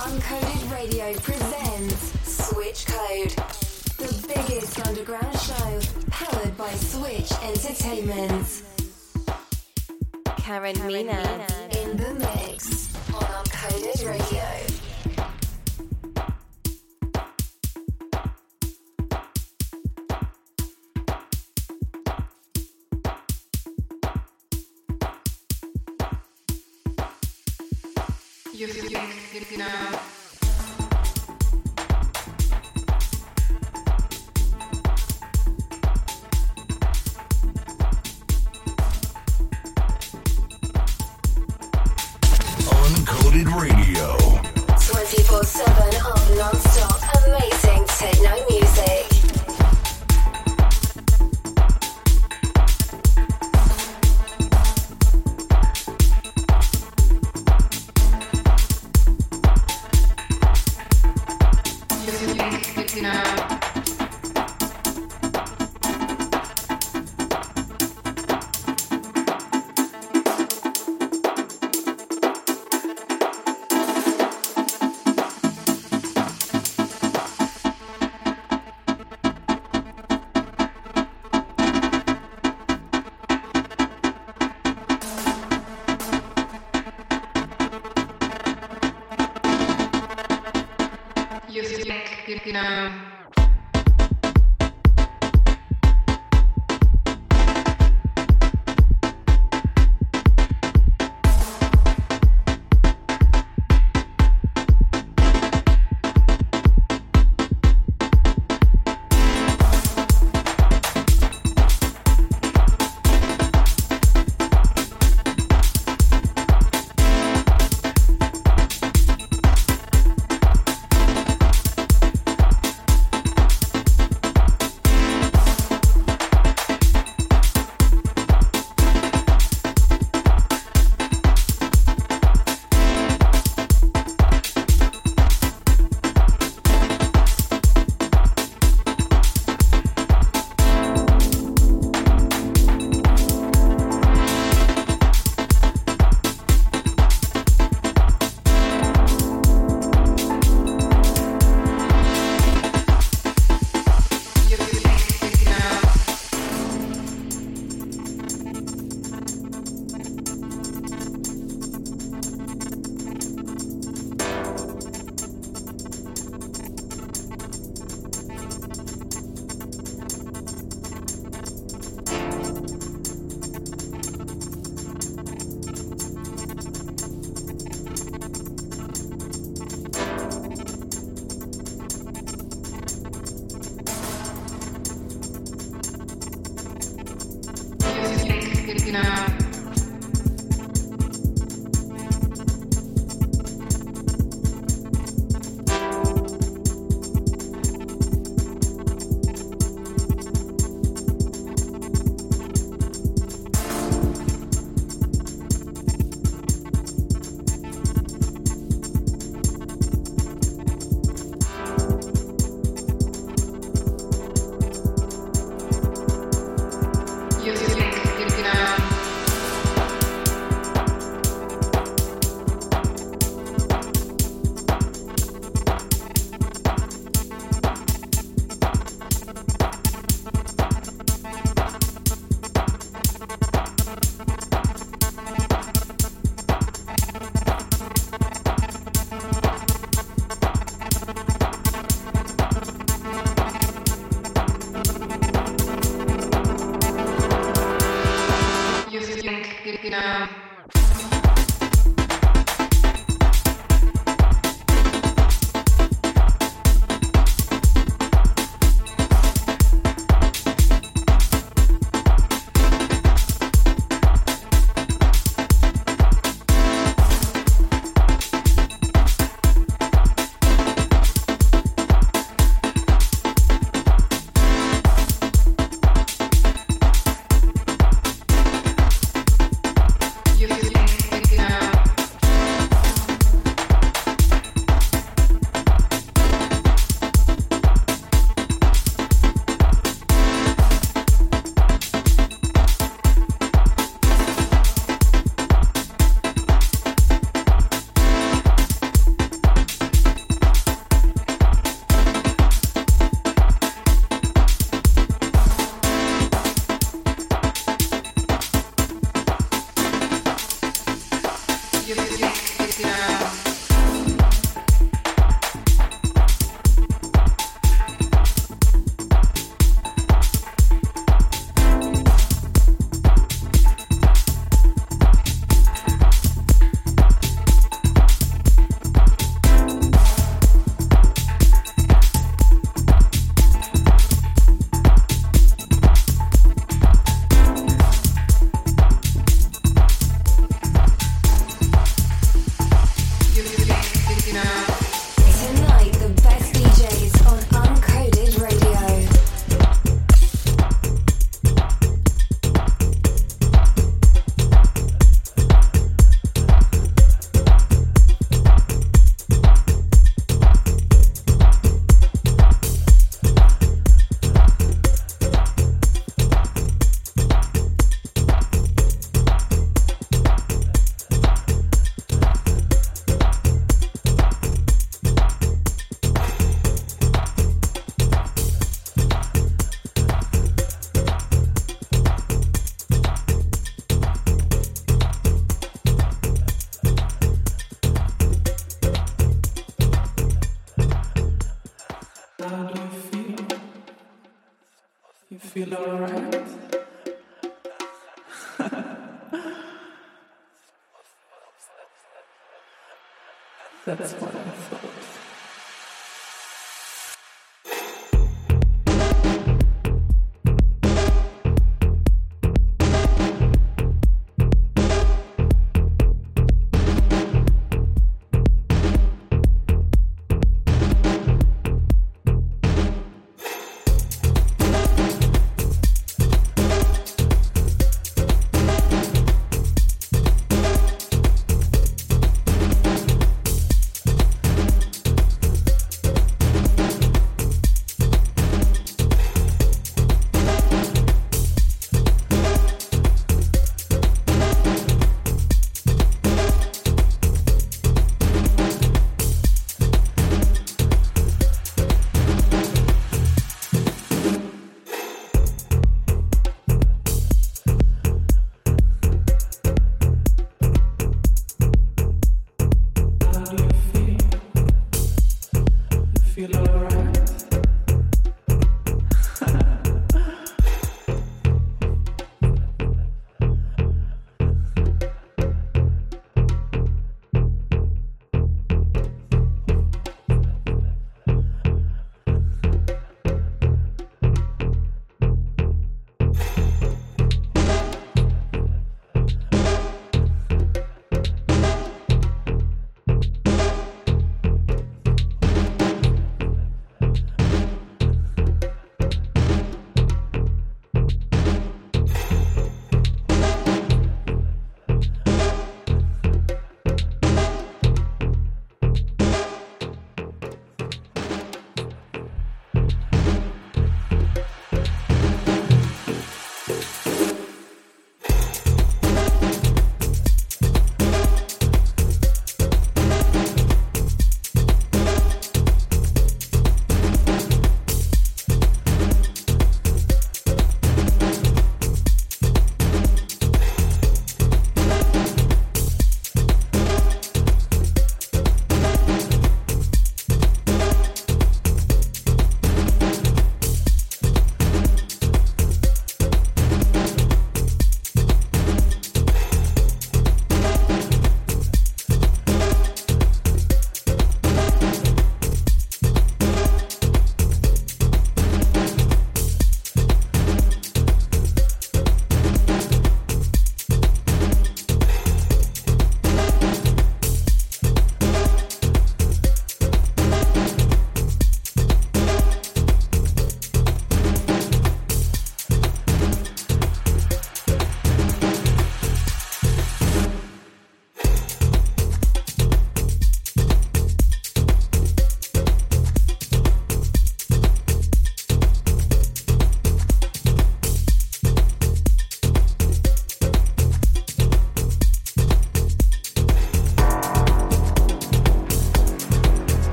Uncoded Radio presents Switch Code, the biggest underground show powered by Switch Entertainment. Karen, Menad. In the mix on Uncoded Radio. You think, you know.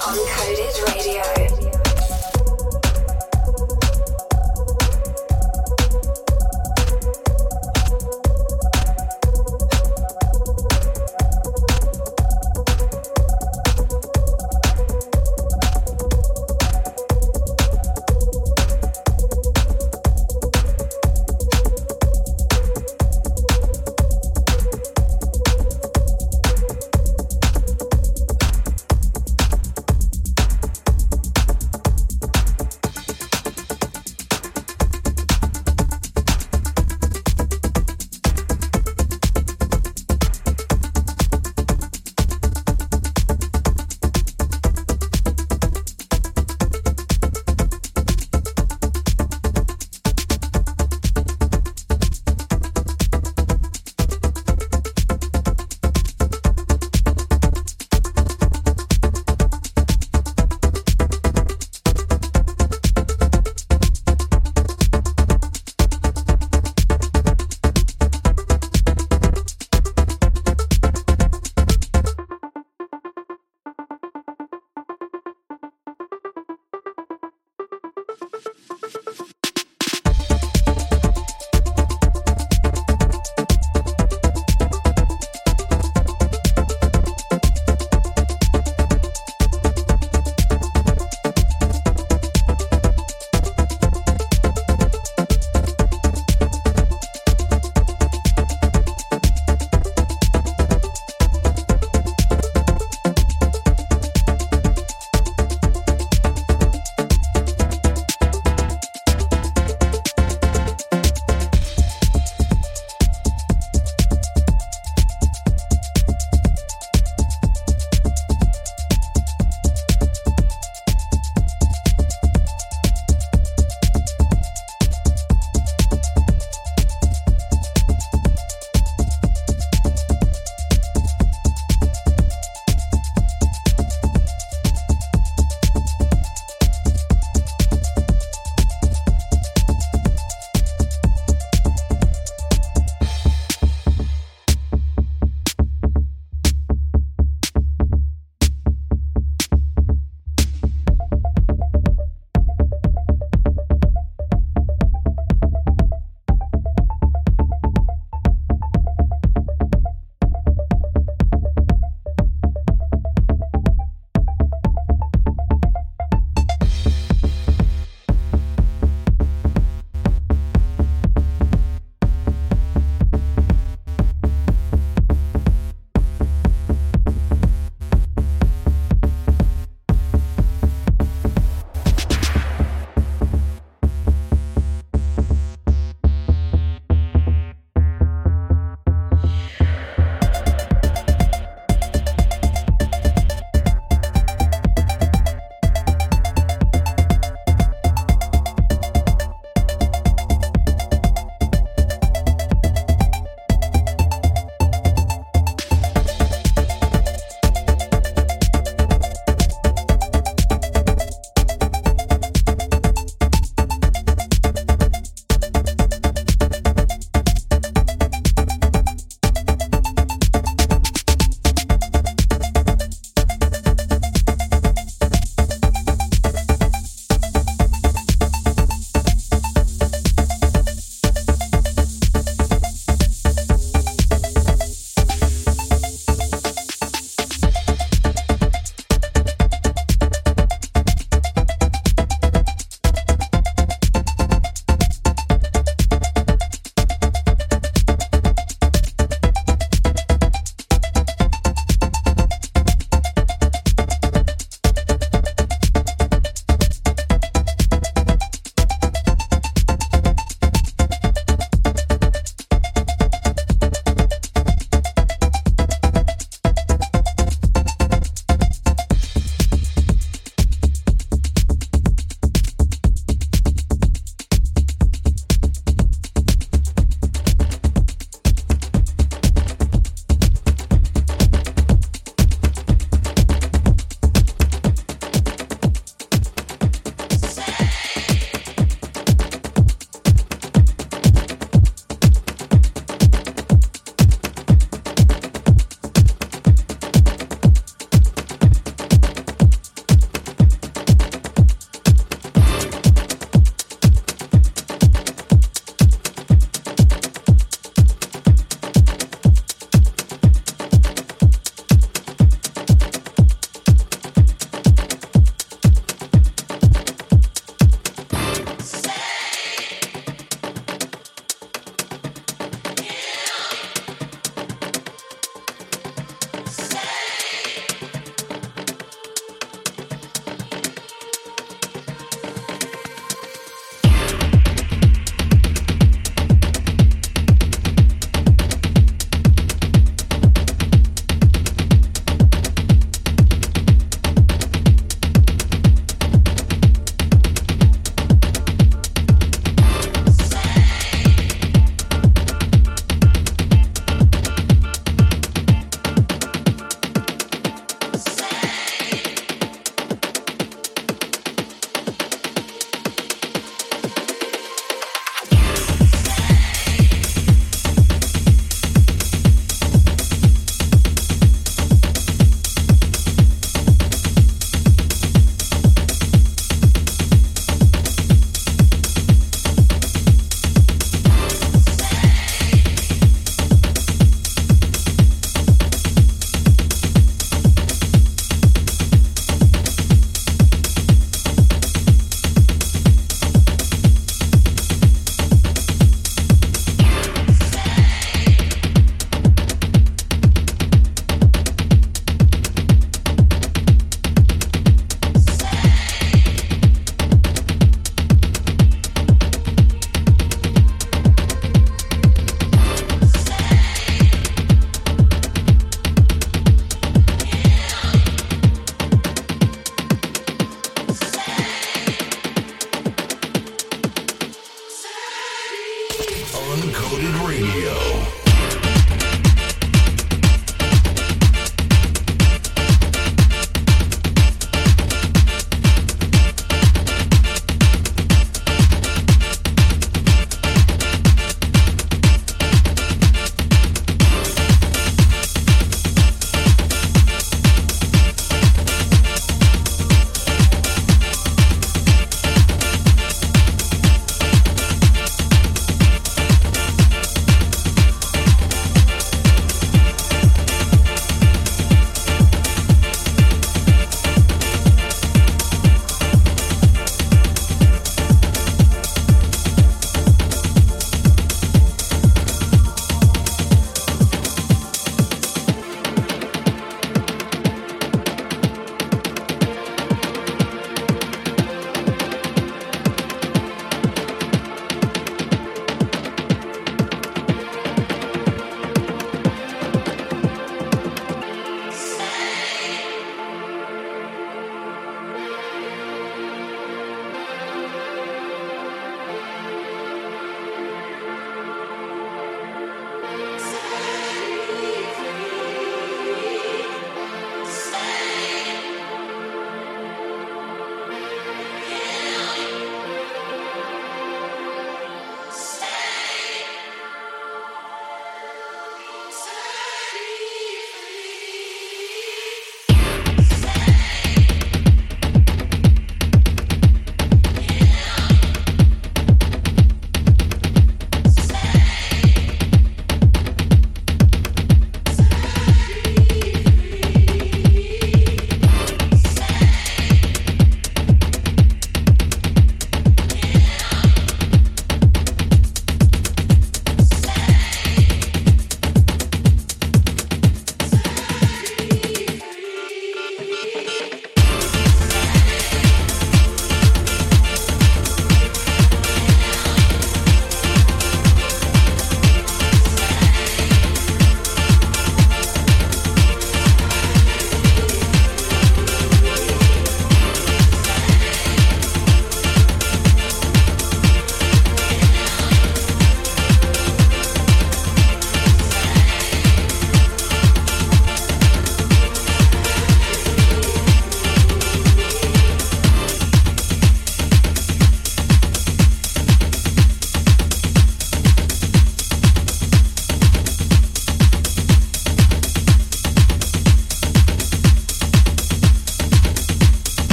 Uncoded Radio.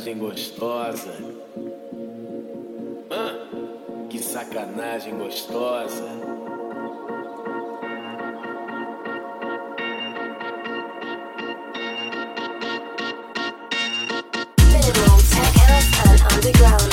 sacanagem gostosa. Ah, que sacanagem gostosa. Underground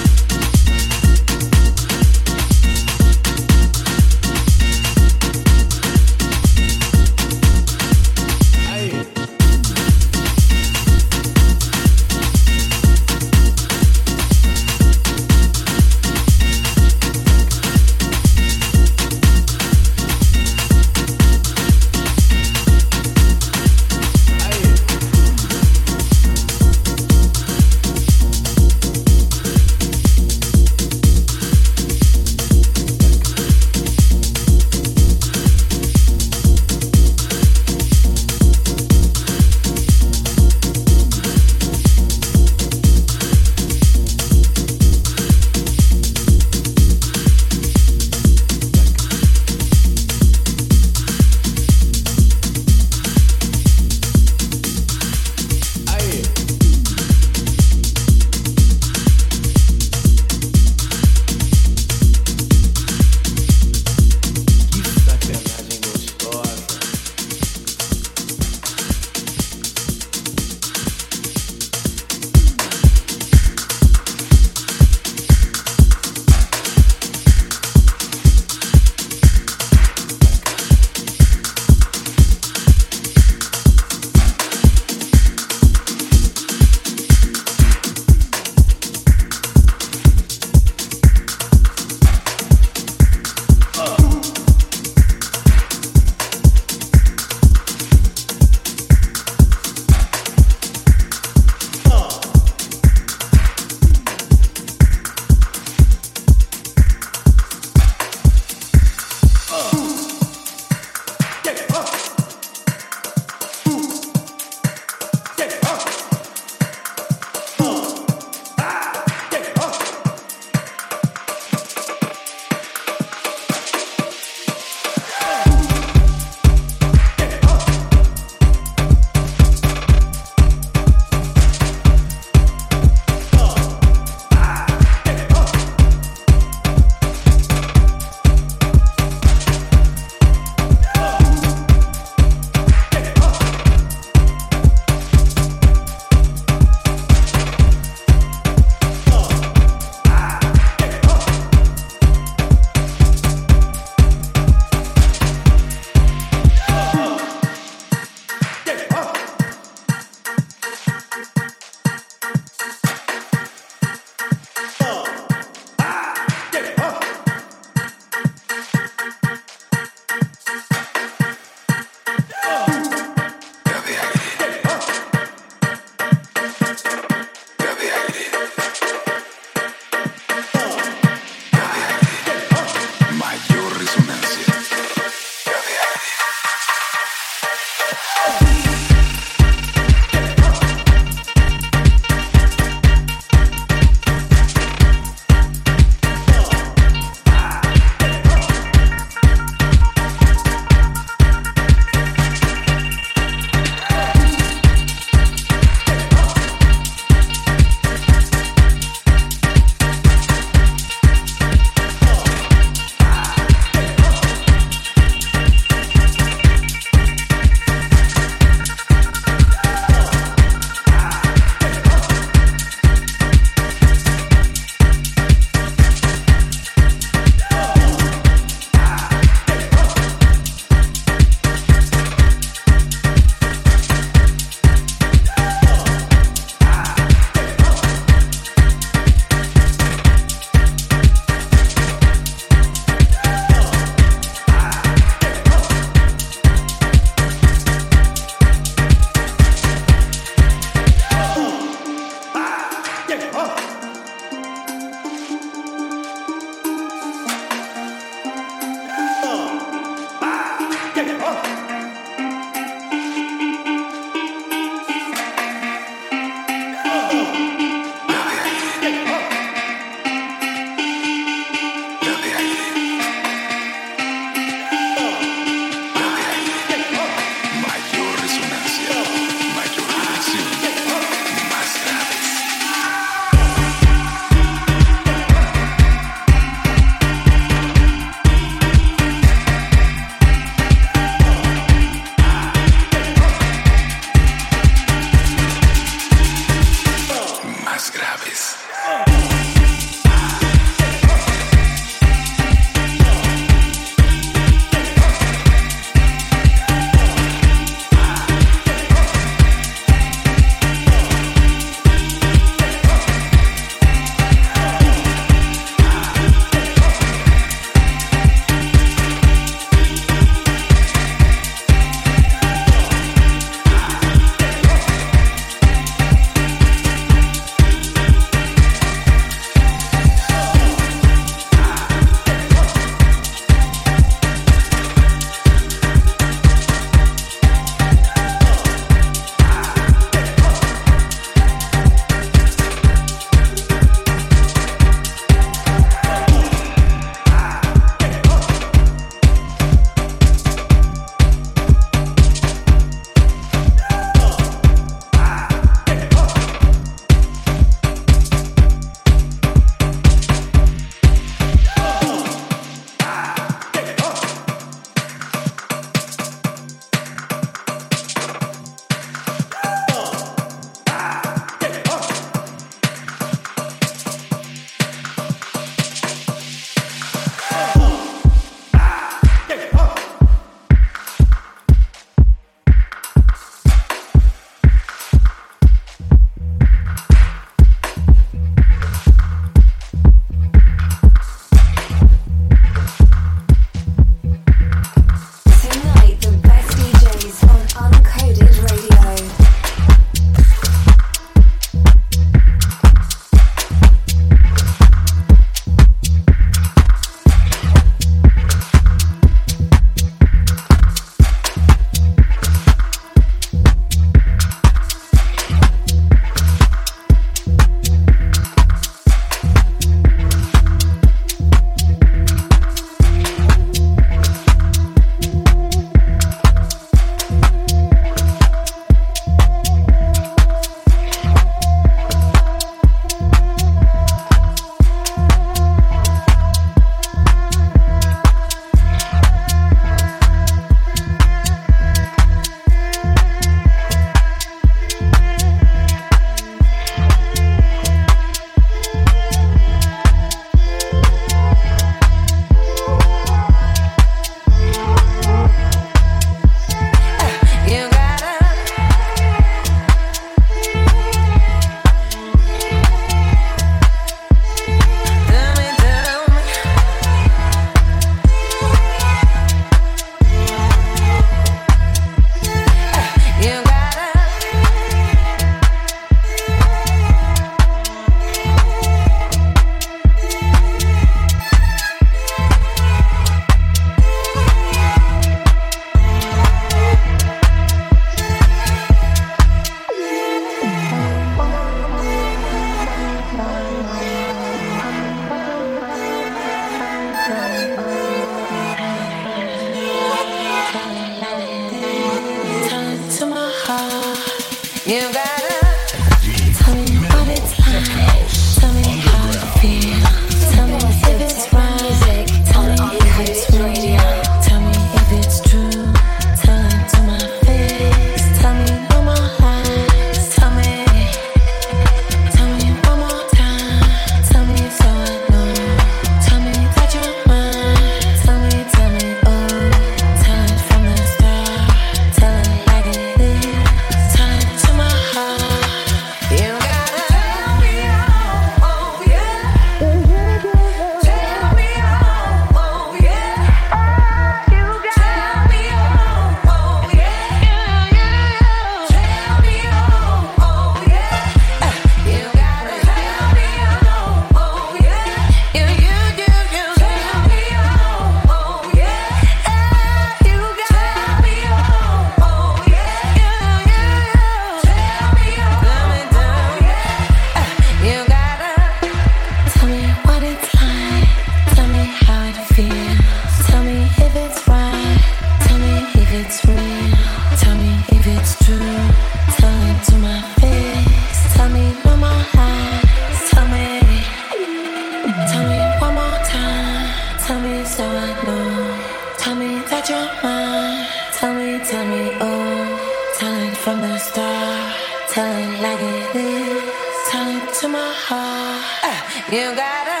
drama. Tell me, tell me, oh. Tell it from the start. Tell it like it is. Tell it to my heart. Uh, you gotta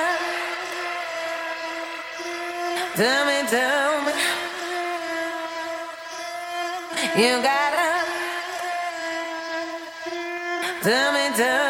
tell me, tell me. You gotta tell me, tell me.